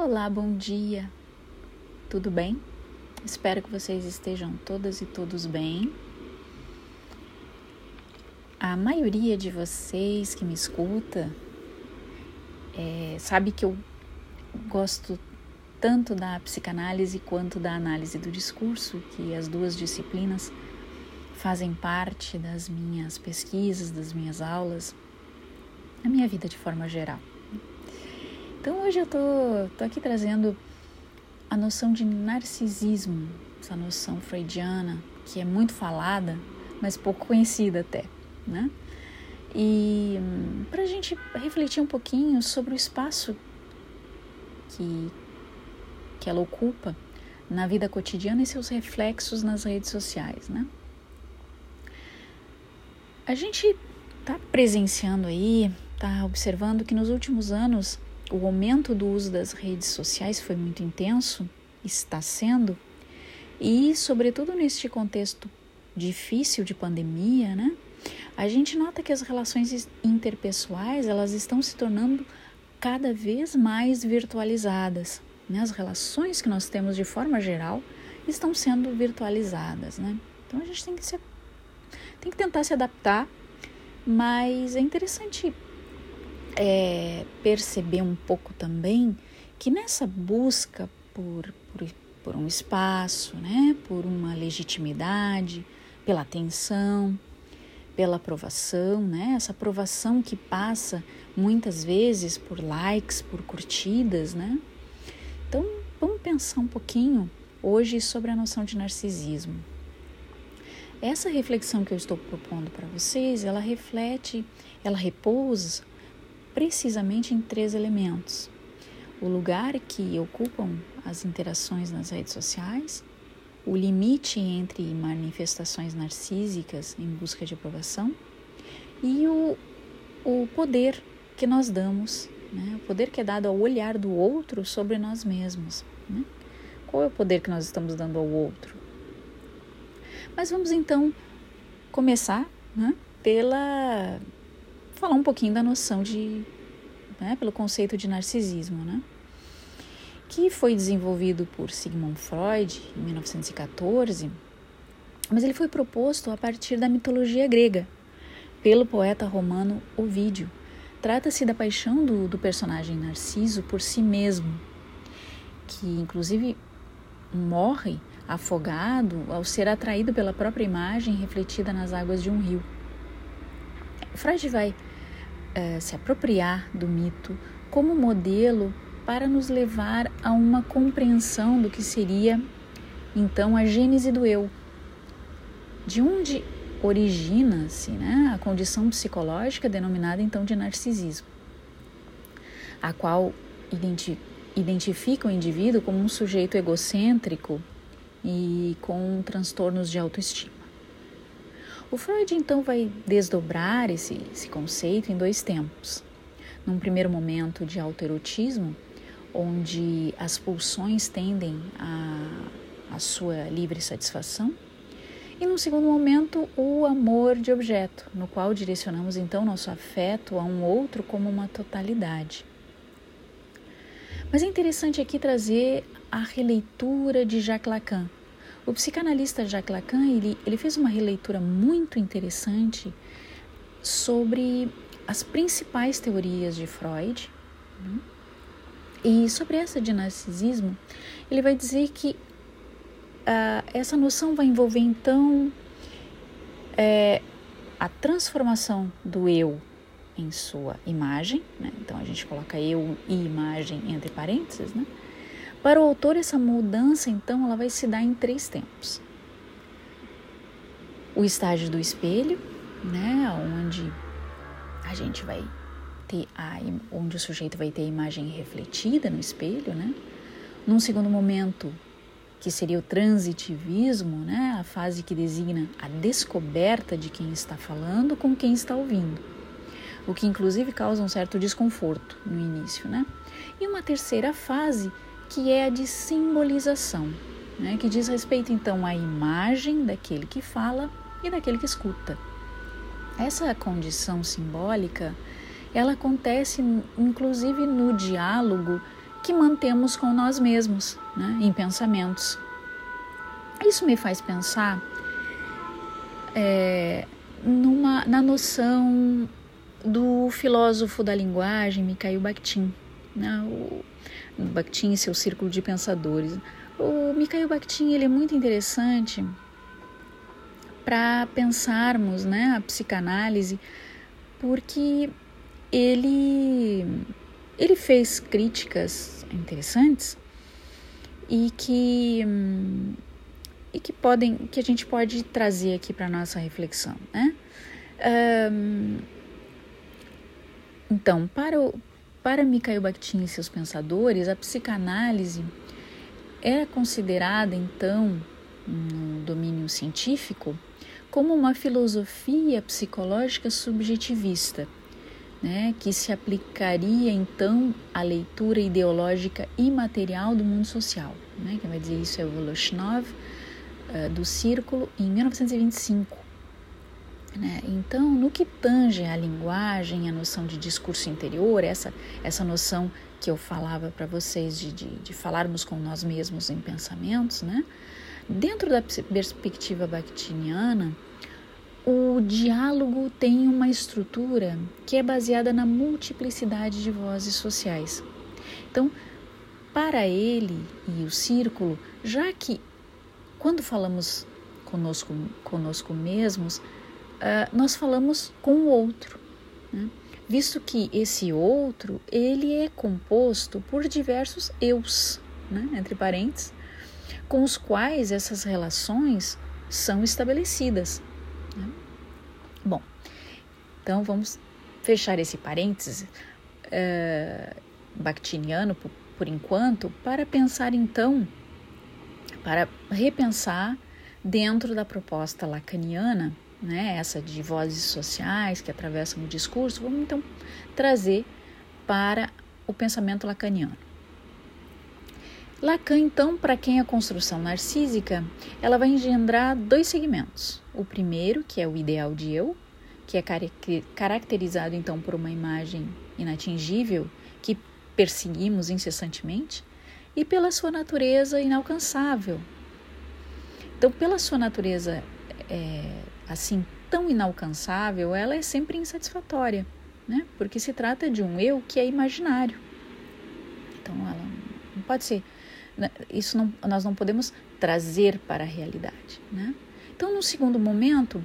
Olá, bom dia. Tudo bem? Espero que vocês estejam todas e todos bem. A maioria de vocês que me escuta é, sabe que eu gosto tanto da psicanálise quanto da análise do discurso, que as duas disciplinas fazem parte das minhas pesquisas, das minhas aulas, da minha vida de forma geral. Então hoje eu tô, tô aqui trazendo a noção de narcisismo, essa noção freudiana que é muito falada, mas pouco conhecida até, né? E para a gente refletir um pouquinho sobre o espaço que, que ela ocupa na vida cotidiana e seus reflexos nas redes sociais, né? A gente está presenciando aí, está observando que nos últimos anos o aumento do uso das redes sociais foi muito intenso, está sendo, e sobretudo neste contexto difícil de pandemia, né? A gente nota que as relações interpessoais, elas estão se tornando cada vez mais virtualizadas, né? As relações que nós temos de forma geral estão sendo virtualizadas, né? Então a gente tem que se tem que tentar se adaptar, mas é interessante é, perceber um pouco também que nessa busca por, por, por um espaço, né, por uma legitimidade, pela atenção, pela aprovação, né, essa aprovação que passa muitas vezes por likes, por curtidas, né? Então, vamos pensar um pouquinho hoje sobre a noção de narcisismo. Essa reflexão que eu estou propondo para vocês, ela reflete, ela repousa precisamente em três elementos: o lugar que ocupam as interações nas redes sociais, o limite entre manifestações narcísicas em busca de aprovação e o, o poder que nós damos, né? o poder que é dado ao olhar do outro sobre nós mesmos. Né? Qual é o poder que nós estamos dando ao outro? Mas vamos então começar né, pela falar um pouquinho da noção de, né, pelo conceito de narcisismo, né? Que foi desenvolvido por Sigmund Freud em 1914, mas ele foi proposto a partir da mitologia grega, pelo poeta romano Ovídio. Trata-se da paixão do, do personagem Narciso por si mesmo, que inclusive morre afogado ao ser atraído pela própria imagem refletida nas águas de um rio. Freud vai uh, se apropriar do mito como modelo para nos levar a uma compreensão do que seria então a gênese do eu, de onde origina-se né, a condição psicológica denominada então de narcisismo, a qual identi identifica o indivíduo como um sujeito egocêntrico e com transtornos de autoestima. O Freud então vai desdobrar esse, esse conceito em dois tempos. Num primeiro momento de autoerotismo, onde as pulsões tendem a sua livre satisfação, e num segundo momento, o amor de objeto, no qual direcionamos então nosso afeto a um outro como uma totalidade. Mas é interessante aqui trazer a releitura de Jacques Lacan, o psicanalista Jacques Lacan ele, ele fez uma releitura muito interessante sobre as principais teorias de Freud. Né? E sobre essa de narcisismo, ele vai dizer que uh, essa noção vai envolver então é, a transformação do eu em sua imagem, né? então a gente coloca eu e imagem entre parênteses, né? Para o autor, essa mudança, então, ela vai se dar em três tempos. O estágio do espelho, né, onde a gente vai ter a, onde o sujeito vai ter a imagem refletida no espelho, né? Num segundo momento, que seria o transitivismo, né, a fase que designa a descoberta de quem está falando com quem está ouvindo, o que inclusive causa um certo desconforto no início, né? E uma terceira fase que é a de simbolização, né, que diz respeito então à imagem daquele que fala e daquele que escuta. Essa condição simbólica, ela acontece inclusive no diálogo que mantemos com nós mesmos, né, em pensamentos. Isso me faz pensar é, numa, na noção do filósofo da linguagem Mikhail Bakhtin, o, Bakhtin e seu círculo de pensadores. O Mikhail Bakhtin ele é muito interessante para pensarmos né, a psicanálise, porque ele, ele fez críticas interessantes e que, e que podem que a gente pode trazer aqui para nossa reflexão, né? Um, então, para o, para Mikhail Bakhtin e seus pensadores, a psicanálise é considerada então no domínio científico como uma filosofia psicológica subjetivista, né, que se aplicaria então à leitura ideológica imaterial do mundo social. Né, quem vai dizer isso é o Voloshinov, uh, do Círculo, em 1925. Né? Então, no que tange à linguagem, a noção de discurso interior, essa, essa noção que eu falava para vocês de, de, de, falarmos com nós mesmos em pensamentos, né? dentro da perspectiva bakhtiniana, o diálogo tem uma estrutura que é baseada na multiplicidade de vozes sociais. Então, para ele e o círculo, já que quando falamos conosco, conosco mesmos, uh, nós falamos com o outro, né? visto que esse outro ele é composto por diversos eus, né? entre parênteses, com os quais essas relações são estabelecidas. Né? Bom, então vamos fechar esse parênteses uh, bactiniano por, por enquanto para pensar então, para repensar dentro da proposta lacaniana, né, essa de vozes sociais que atravessam o discurso, vamos então trazer para o pensamento lacaniano. Lacan, então, para quem é a construção narcísica, ela vai engendrar dois segmentos. O primeiro, que é o ideal de eu, que é caracterizado então por uma imagem inatingível que perseguimos incessantemente, e pela sua natureza inalcançável. Então, pela sua natureza é, assim tão inalcançável, ela é sempre insatisfatória, né? Porque se trata de um eu que é imaginário. Então, ela não pode ser né, isso não, nós não podemos trazer para a realidade. Né? Então, no segundo momento,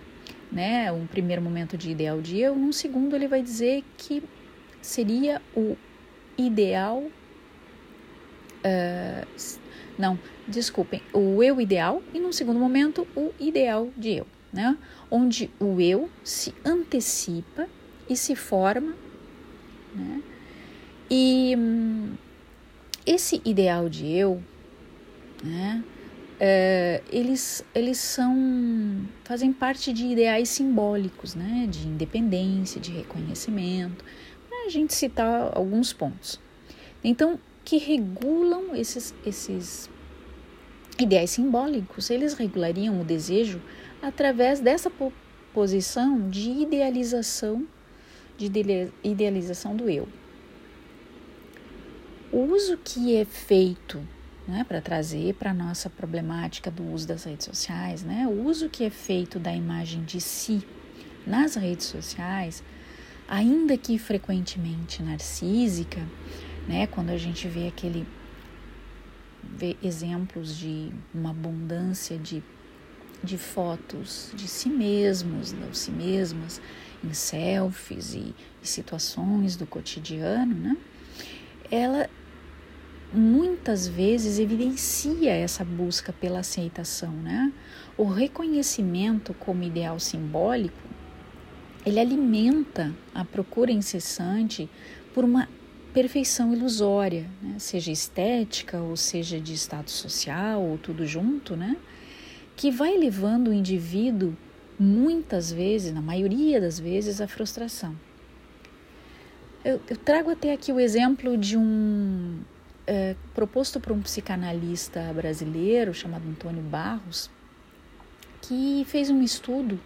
né, um primeiro momento de ideal de eu, num segundo ele vai dizer que seria o ideal. Uh, não, desculpem, o eu ideal e num segundo momento o ideal de eu, né? Onde o eu se antecipa e se forma, né? E hum, esse ideal de eu, né, é, eles, eles são fazem parte de ideais simbólicos, né, de independência, de reconhecimento, para a gente citar alguns pontos. Então, que regulam esses, esses ideais simbólicos, eles regulariam o desejo através dessa posição de idealização, de idealização do eu. O uso que é feito né, para trazer para a nossa problemática do uso das redes sociais, né, o uso que é feito da imagem de si nas redes sociais, ainda que frequentemente narcísica, né, quando a gente vê aquele vê exemplos de uma abundância de, de fotos de si mesmos, de si mesmas, em selfies e, e situações do cotidiano, né? Ela muitas vezes evidencia essa busca pela aceitação, né? O reconhecimento como ideal simbólico, ele alimenta a procura incessante por uma perfeição ilusória, né? seja estética ou seja de status social ou tudo junto, né? Que vai levando o indivíduo muitas vezes, na maioria das vezes, à frustração. Eu, eu trago até aqui o exemplo de um é, proposto por um psicanalista brasileiro chamado Antônio Barros, que fez um estudo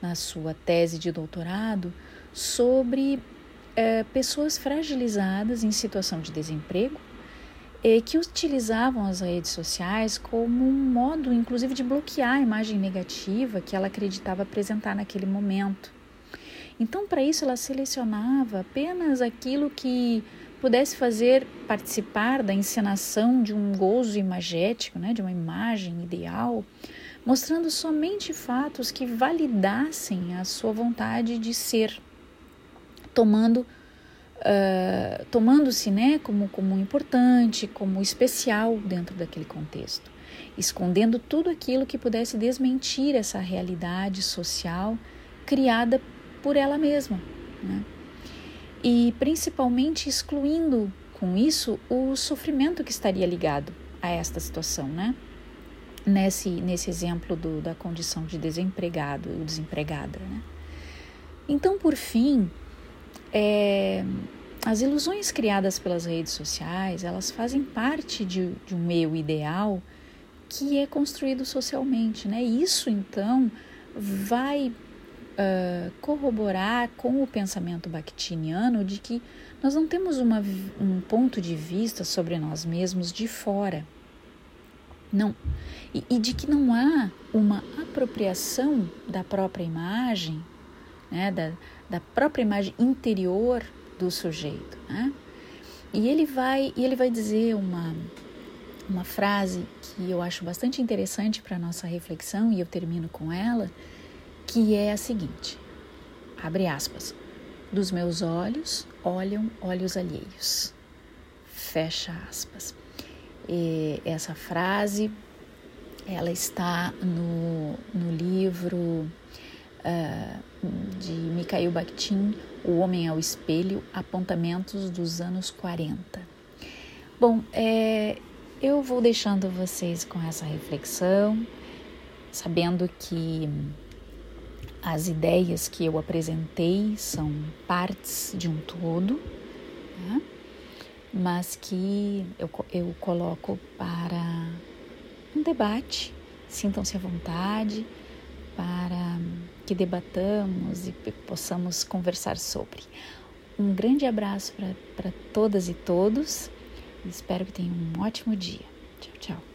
na sua tese de doutorado sobre é, pessoas fragilizadas em situação de desemprego eh, que utilizavam as redes sociais como um modo, inclusive, de bloquear a imagem negativa que ela acreditava apresentar naquele momento. Então, para isso, ela selecionava apenas aquilo que pudesse fazer participar da encenação de um gozo imagético, né, de uma imagem ideal, mostrando somente fatos que validassem a sua vontade de ser, tomando uh, tomando-se né, como, como importante, como especial dentro daquele contexto, escondendo tudo aquilo que pudesse desmentir essa realidade social criada por ela mesma. Né? E principalmente excluindo com isso o sofrimento que estaria ligado a esta situação, né? Nesse, nesse exemplo do, da condição de desempregado ou desempregada, né? Então, por fim, é, as ilusões criadas pelas redes sociais, elas fazem parte de, de um meio ideal que é construído socialmente, né? Isso então vai uh, corroborar com o pensamento bakhtiniano de que nós não temos uma, um ponto de vista sobre nós mesmos de fora. Não. E, e de que não há uma apropriação da própria imagem, né? da, da própria imagem interior do sujeito. Né? E ele vai e ele vai dizer uma uma frase que eu acho bastante interessante para nossa reflexão e eu termino com ela, que é a seguinte: abre aspas. Dos meus olhos olham olhos alheios. Fecha aspas. E essa frase ela está no, no livro uh, de Mikhail Bakhtin, O Homem ao Espelho, Apontamentos dos Anos 40. Bom, é, eu vou deixando vocês com essa reflexão, sabendo que as ideias que eu apresentei são partes de um todo, né? mas que eu, eu coloco para um debate. Sintam-se à vontade para que debatamos e possamos conversar sobre. Um grande abraço para todas e todos. Espero que tenham um ótimo dia. Tchau, tchau.